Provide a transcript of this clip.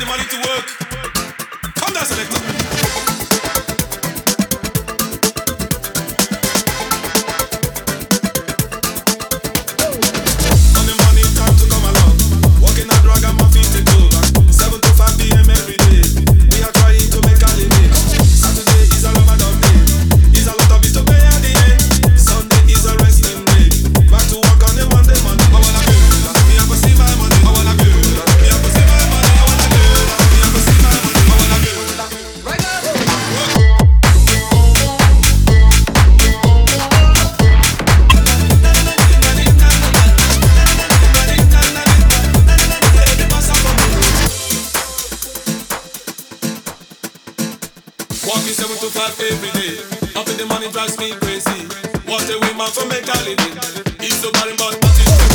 the money to work. Walking seven to five every day. Up in the money drives me crazy. What a woman for mentality. It's so boring, but what is